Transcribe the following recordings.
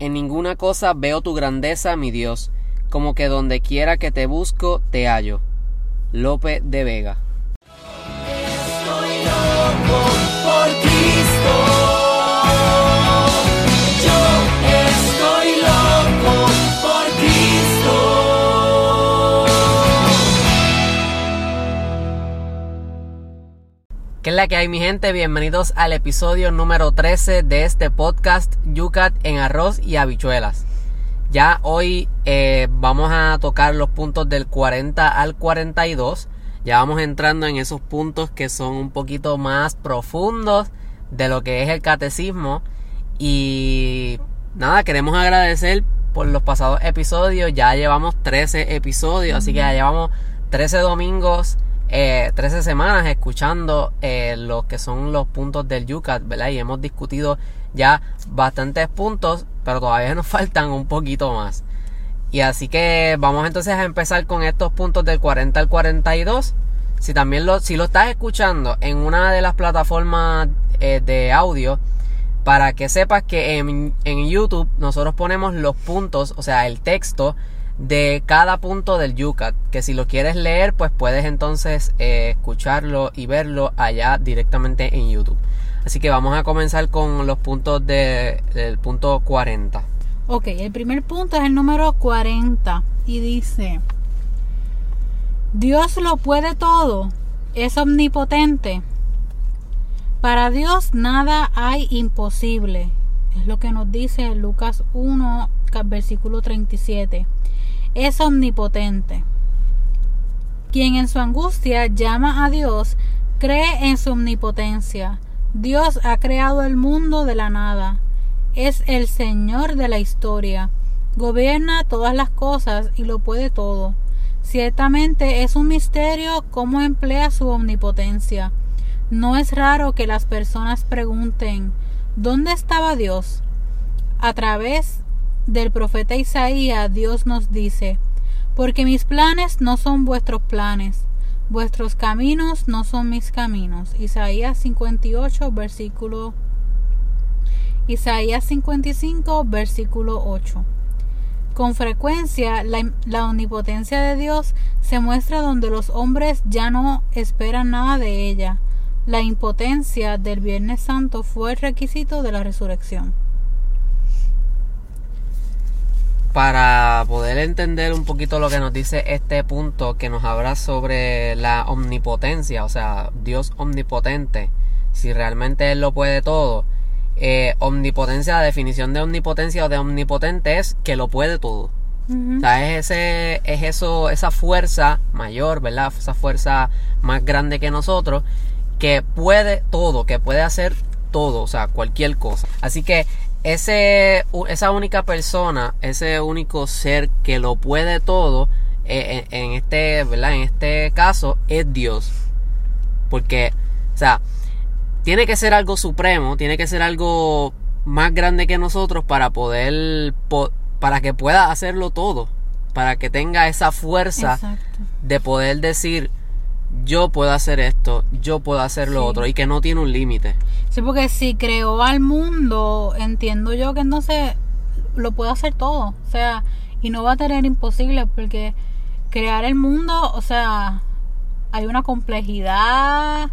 En ninguna cosa veo tu grandeza, mi Dios, como que donde quiera que te busco, te hallo. Lope de Vega. Es la que hay mi gente? Bienvenidos al episodio número 13 de este podcast Yucat en arroz y habichuelas. Ya hoy eh, vamos a tocar los puntos del 40 al 42. Ya vamos entrando en esos puntos que son un poquito más profundos de lo que es el catecismo. Y nada, queremos agradecer por los pasados episodios. Ya llevamos 13 episodios, así que ya llevamos 13 domingos, eh, 13 semanas escuchando eh, lo que son los puntos del Yucat, ¿verdad? Y hemos discutido ya bastantes puntos, pero todavía nos faltan un poquito más. Y así que vamos entonces a empezar con estos puntos del 40 al 42. Si también lo, si lo estás escuchando en una de las plataformas eh, de audio, para que sepas que en, en YouTube nosotros ponemos los puntos, o sea, el texto de cada punto del Yucat. Que si lo quieres leer, pues puedes entonces eh, escucharlo y verlo allá directamente en YouTube. Así que vamos a comenzar con los puntos de, del punto 40. Ok, el primer punto es el número 40 y dice, Dios lo puede todo, es omnipotente. Para Dios nada hay imposible. Es lo que nos dice Lucas 1, versículo 37. Es omnipotente. Quien en su angustia llama a Dios, cree en su omnipotencia. Dios ha creado el mundo de la nada. Es el Señor de la historia. Gobierna todas las cosas y lo puede todo. Ciertamente es un misterio cómo emplea su omnipotencia. No es raro que las personas pregunten ¿Dónde estaba Dios? A través del profeta Isaías Dios nos dice Porque mis planes no son vuestros planes, vuestros caminos no son mis caminos. Isaías 58 versículo Isaías 55 versículo 8. Con frecuencia la, la, omnipotencia de Dios se muestra donde los hombres ya no esperan nada de ella. La impotencia del Viernes Santo fue el requisito de la resurrección. Para poder entender un poquito lo que nos dice este punto que nos habla sobre la omnipotencia, o sea, Dios omnipotente, si realmente Él lo puede todo, eh, omnipotencia, la definición de omnipotencia o de omnipotente es que lo puede todo. Uh -huh. O sea, es, ese, es eso, esa fuerza mayor, ¿verdad? Esa fuerza más grande que nosotros, que puede todo, que puede hacer todo, o sea, cualquier cosa. Así que ese, esa única persona, ese único ser que lo puede todo, eh, en, en, este, ¿verdad? En este caso, es Dios. Porque, o sea, tiene que ser algo supremo, tiene que ser algo más grande que nosotros para poder, para que pueda hacerlo todo, para que tenga esa fuerza Exacto. de poder decir, yo puedo hacer esto, yo puedo hacer lo Sí. otro, y que no tiene un límite. Sí, porque si creó al mundo, entiendo yo que entonces lo puede hacer todo. O sea, y no va a tener imposible porque crear el mundo, o sea, hay una complejidad.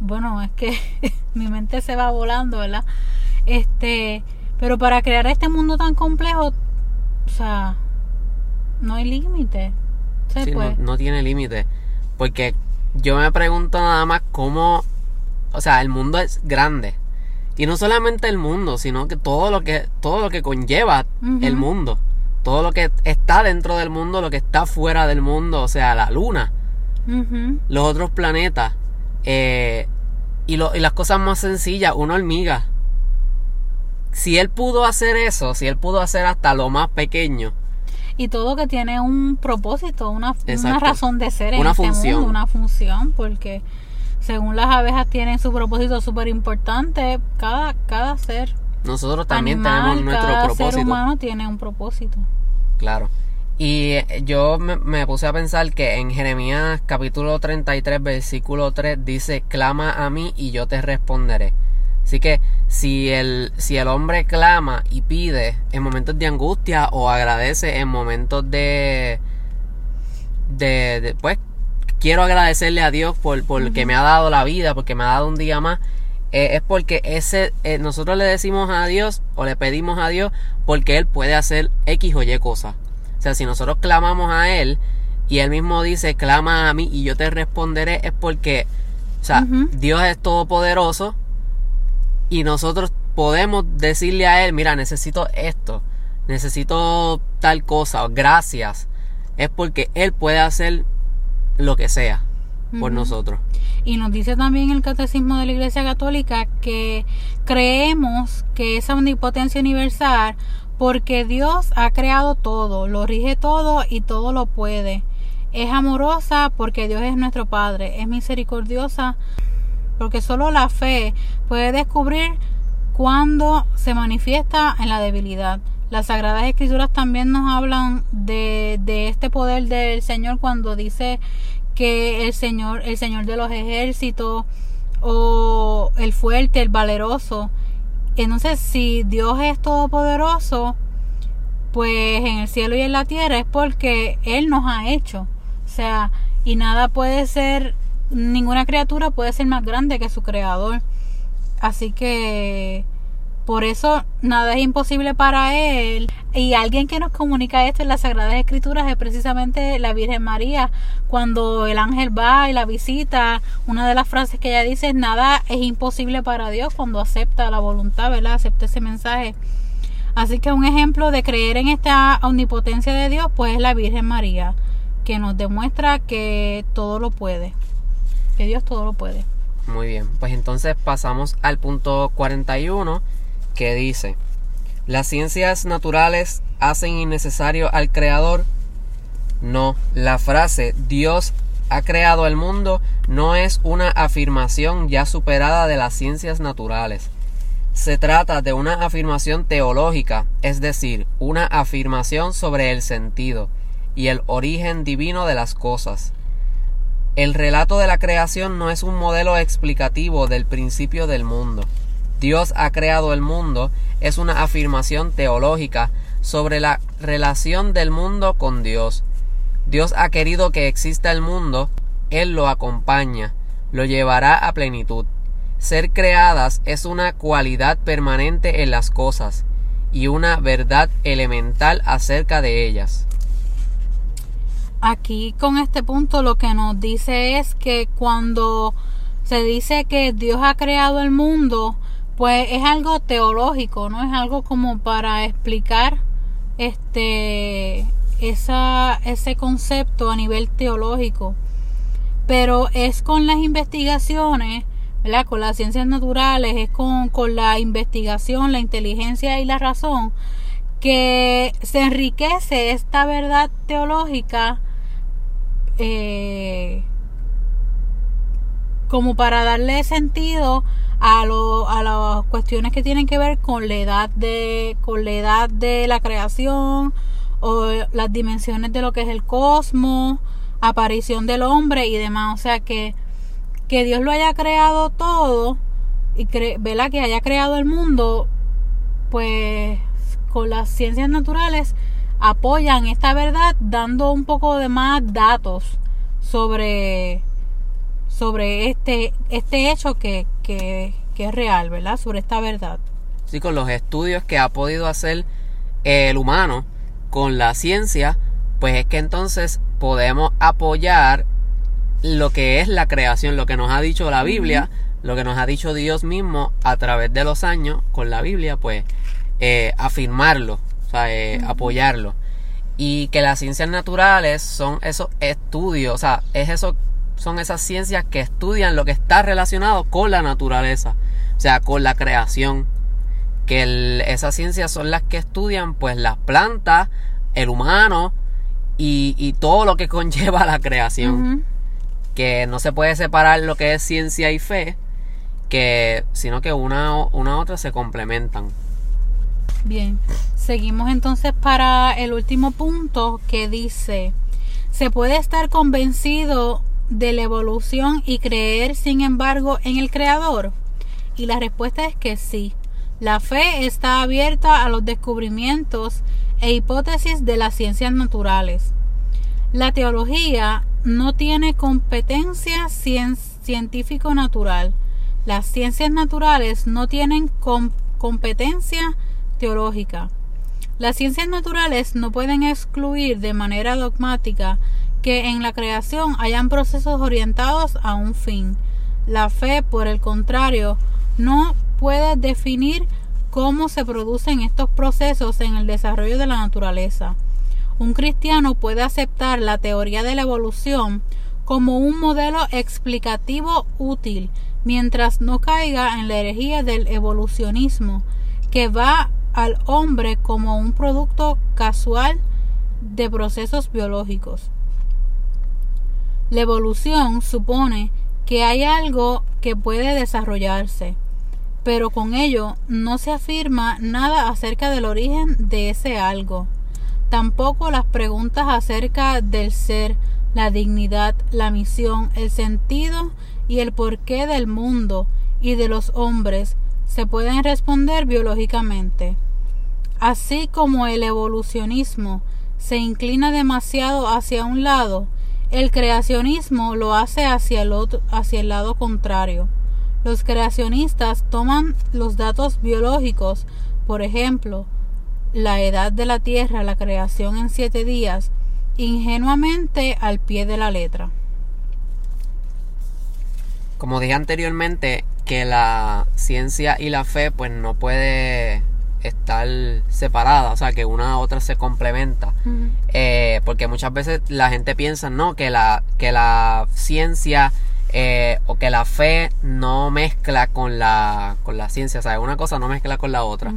Bueno, es que mi mente se va volando, ¿verdad? Este, pero para crear este mundo tan complejo, o sea, no hay límite. Sí, no, no tiene límite. Porque yo me pregunto nada más cómo, o sea, el mundo es grande. Y no solamente el mundo, sino que todo lo que, todo lo que conlleva el mundo. Todo lo que está dentro del mundo, lo que está fuera del mundo, o sea, la luna, los otros planetas. eh, y, lo- y las cosas más sencillas, una hormiga. Si él pudo hacer eso, si él pudo hacer hasta lo más pequeño, Y todo que tiene un propósito, una, una razón de ser en Una este función. mundo, una función, porque según las abejas tienen su propósito súper importante, cada, cada ser nosotros también animal, tenemos nuestro cada propósito. ser humano tiene un propósito. Claro. Y eh, yo me, me puse a pensar que en Jeremías capítulo 33 versículo 3 dice, clama a mí y yo te responderé. Así que si el, si el hombre clama y pide en momentos de angustia o agradece en momentos de, de, de, pues quiero agradecerle a Dios por, por que me ha dado la vida, porque me ha dado un día más, eh, es porque ese eh, nosotros le decimos a Dios o le pedimos a Dios porque Él puede hacer X o Y cosas. O sea, si nosotros clamamos a Él y Él mismo dice, clama a mí y yo te responderé, es porque, o sea. Dios es todopoderoso y nosotros podemos decirle a Él, mira, necesito esto, necesito tal cosa, gracias. Es porque Él puede hacer lo que sea por nosotros. Y nos dice también el Catecismo de la Iglesia Católica que creemos que esa omnipotencia universal porque Dios ha creado todo, lo rige todo y todo lo puede. Es amorosa porque Dios es nuestro Padre, es misericordiosa porque solo la fe puede descubrir cuando se manifiesta en la debilidad. Las Sagradas Escrituras también nos hablan de, de este poder del Señor cuando dice que el Señor, el Señor de los ejércitos o el fuerte, el valeroso. Entonces, si Dios es todopoderoso, pues en el cielo y en la tierra es porque Él nos ha hecho. O sea, y nada puede ser, ninguna criatura puede ser más grande que su creador. Así que por eso nada es imposible para Él. Y alguien que nos comunica esto en las Sagradas Escrituras es precisamente la Virgen María. Cuando el ángel va y la visita, una de las frases que ella dice es nada es imposible para Dios cuando acepta la voluntad, ¿verdad? Acepta ese mensaje. Así que un ejemplo de creer en esta omnipotencia de Dios, pues es la Virgen María, que nos demuestra que todo lo puede, que Dios todo lo puede. Muy bien, pues entonces pasamos al punto 41 que dice, ¿las ciencias naturales hacen innecesario al creador? No, la frase Dios ha creado el mundo no es una afirmación ya superada de las ciencias naturales. Se trata de una afirmación teológica, es decir, una afirmación sobre el sentido y el origen divino de las cosas. El relato de la creación no es un modelo explicativo del principio del mundo. Dios ha creado el mundo es una afirmación teológica sobre la relación del mundo con Dios. Dios ha querido que exista el mundo, Él lo acompaña, lo llevará a plenitud. Ser creadas es una cualidad permanente en las cosas y una verdad elemental acerca de ellas. Aquí con este punto lo que nos dice es que cuando se dice que Dios ha creado el mundo, pues es algo teológico, no es algo como para explicar este esa, ese concepto a nivel teológico. Pero es con las investigaciones, ¿verdad? Con las ciencias naturales, es con, con la investigación, la inteligencia y la razón que se enriquece esta verdad teológica eh, como para darle sentido a, a las cuestiones que tienen que ver con la edad de con la edad de la creación o las dimensiones de lo que es el cosmos aparición del hombre y demás. O sea que que Dios lo haya creado todo y cre que haya creado el mundo pues con las ciencias naturales apoyan esta verdad dando un poco de más datos sobre sobre este este hecho que, que, que es real, ¿verdad? Sobre esta verdad. Sí, con los estudios que ha podido hacer el humano con la ciencia, pues es que entonces podemos apoyar lo que es la creación, lo que nos ha dicho la Biblia, lo que nos ha dicho Dios mismo a través de los años con la Biblia, pues eh, afirmarlo, o sea, eh, apoyarlo. Y que las ciencias naturales son esos estudios, o sea, es eso, son esas ciencias que estudian lo que está relacionado con la naturaleza, o sea, con la creación. Que el- esas ciencias son las que estudian, pues, las plantas, el humano y, y todo lo que conlleva la creación que no se puede separar lo que es ciencia y fe, que, sino que una, una a otra se complementan. Bien, seguimos entonces para el último punto que dice, se puede estar convencido de la evolución y creer sin embargo en el creador. Y la respuesta es que sí. La fe está abierta a los descubrimientos e hipótesis de las ciencias naturales. La teología no tiene competencia cien- científico-natural. Las ciencias naturales no tienen com- competencia teológica. Las ciencias naturales no pueden excluir de manera dogmática que en la creación hayan procesos orientados a un fin. La fe, por el contrario, no puede definir cómo se producen estos procesos en el desarrollo de la naturaleza. Un cristiano puede aceptar la teoría de la evolución como un modelo explicativo útil mientras no caiga en la herejía del evolucionismo que va al hombre como un producto casual de procesos biológicos. La evolución supone que hay algo que puede desarrollarse, pero con ello no se afirma nada acerca del origen de ese algo. Tampoco las preguntas acerca del ser, la dignidad, la misión, el sentido y el porqué del mundo y de los hombres se pueden responder biológicamente. Así como el evolucionismo se inclina demasiado hacia un lado, el creacionismo lo hace hacia el, otro, hacia el lado contrario. Los creacionistas toman los datos biológicos, por ejemplo, la edad de la Tierra, la creación en siete días, ingenuamente al pie de la letra. Como dije anteriormente, que la ciencia y la fe pues no puede estar separada, o sea, que una a otra se complementa. Eh, porque muchas veces la gente piensa, ¿no? Que la, que la ciencia eh, o que la fe no mezcla con la, con la ciencia, o sea, una cosa no mezcla con la otra.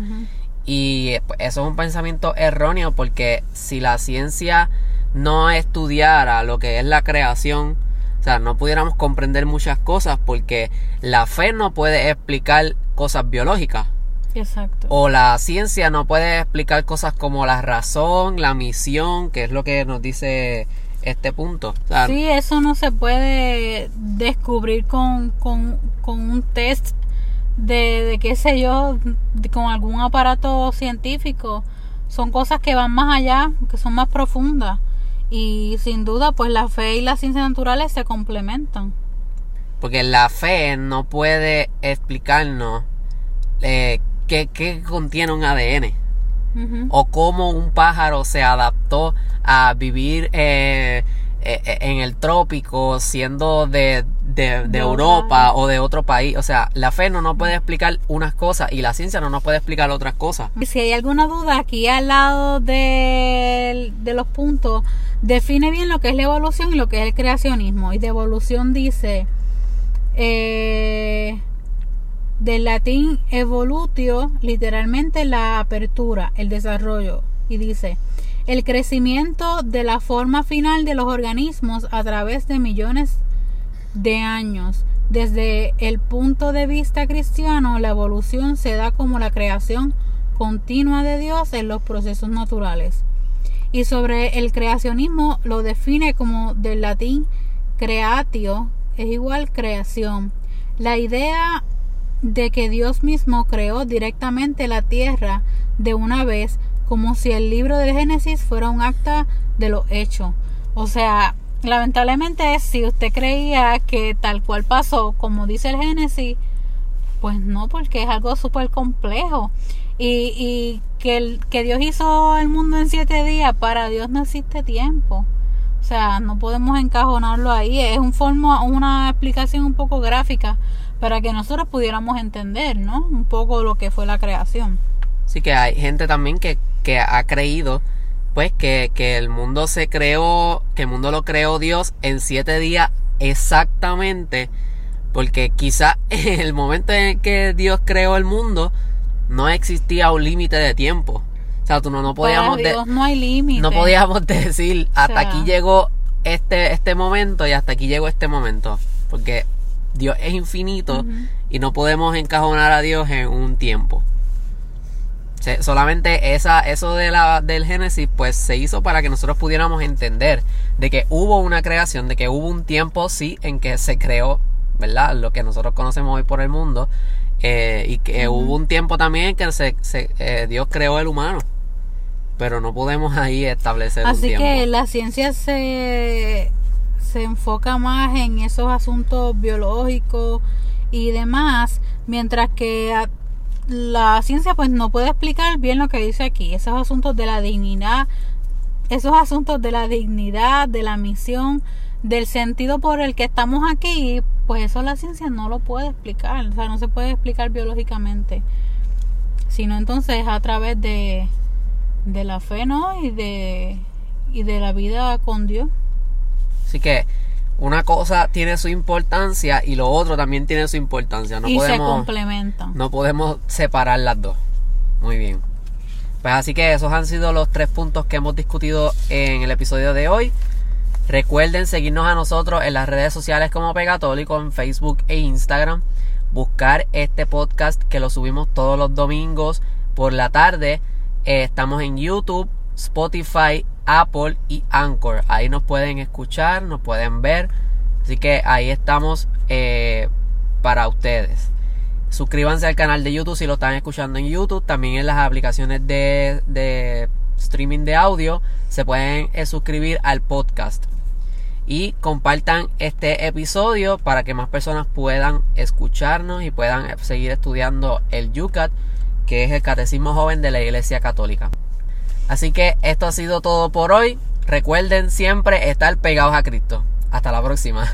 Y eh, pues, eso es un pensamiento erróneo porque si la ciencia no estudiara lo que es la creación, o sea, no pudiéramos comprender muchas cosas porque la fe no puede explicar cosas biológicas. Exacto. O la ciencia no puede explicar cosas como la razón, la misión, que es lo que nos dice este punto. O sea, Sí, eso no se puede descubrir con, con, con un test de, de qué sé yo, de- con algún aparato científico. Son cosas que van más allá, que son más profundas. Y sin duda, pues la fe y las ciencias naturales se complementan. Porque la fe no puede explicarnos eh, qué, qué contiene un ADN. O cómo un pájaro se adaptó a vivir eh, eh, eh, en el trópico siendo de, de- Europa o de otro país. O sea, la fe no nos puede explicar unas cosas y la ciencia no nos puede explicar otras cosas. Si hay alguna duda, aquí al lado de, de los puntos, define bien lo que es la evolución y lo que es el creacionismo. Y de evolución dice, eh, del latín evolutio, literalmente la apertura, el desarrollo. Y dice, el crecimiento de la forma final de los organismos a través de millones de años. Desde el punto de vista cristiano, la evolución se da como la creación continua de Dios en los procesos naturales. Y sobre el creacionismo lo define como del latín creatio, es igual creación. La idea de que Dios mismo creó directamente la tierra de una vez, como si el libro del Génesis fuera un acta de lo hecho. O sea, lamentablemente si usted creía que tal cual pasó, como dice el Génesis, pues no, porque es algo súper complejo. Y, y que, Dios hizo el mundo en siete días, para Dios no existe tiempo. O sea, no podemos encajonarlo ahí. Es un forma, una explicación un poco gráfica para que nosotros pudiéramos entender, ¿no? Un poco lo que fue la creación. Así que hay gente también que, que ha creído pues que, que el mundo se creó, que el mundo lo creó Dios en siete días exactamente, porque quizá en el momento en que Dios creó el mundo no existía un límite de tiempo. O sea, tú no, no podíamos Para de- Dios no hay límite. no podíamos decir hasta sea. aquí llegó este, este momento y hasta aquí llegó este momento. Porque Dios es infinito y no podemos encajonar a Dios en un tiempo. Se- solamente esa, eso de la, del Génesis pues se hizo para que nosotros pudiéramos entender de que hubo una creación, de que hubo un tiempo sí en que se creó, ¿verdad? Lo que nosotros conocemos hoy por el mundo. Eh, y que hubo un tiempo también que se, se- eh, Dios creó el humano. Pero no podemos ahí establecer un Así tiempo. que la ciencia se, se enfoca más en esos asuntos biológicos y demás, mientras que a- la ciencia pues no puede explicar bien lo que dice aquí, esos asuntos de la dignidad, esos asuntos de la dignidad, de la misión, del sentido por el que estamos aquí, pues eso la ciencia no lo puede explicar, o sea, no se puede explicar biológicamente, sino entonces a través de de la fe, ¿no? Y de y de la vida con Dios. Así que una cosa tiene su importancia y lo otro también tiene su importancia. No y se podemos, complementan. no podemos separar las dos. Muy bien. Pues así que esos han sido los tres puntos que hemos discutido en el episodio de hoy. Recuerden seguirnos a nosotros en las redes sociales como Pegatólico, en Facebook e Instagram. Buscar este podcast que lo subimos todos los domingos por la tarde. Eh, estamos en YouTube, Spotify, Apple y Anchor. Ahí nos pueden escuchar, nos pueden ver. Así que ahí estamos eh, para ustedes. Suscríbanse al canal de YouTube si lo están escuchando en YouTube. También en las aplicaciones de, de streaming de audio se pueden eh, suscribir al podcast. Y compartan este episodio para que más personas puedan escucharnos y puedan eh, seguir estudiando el YUCAT, que es el Catecismo Joven de la Iglesia Católica. Así que esto ha sido todo por hoy. Recuerden siempre estar pegados a Cristo. Hasta la próxima.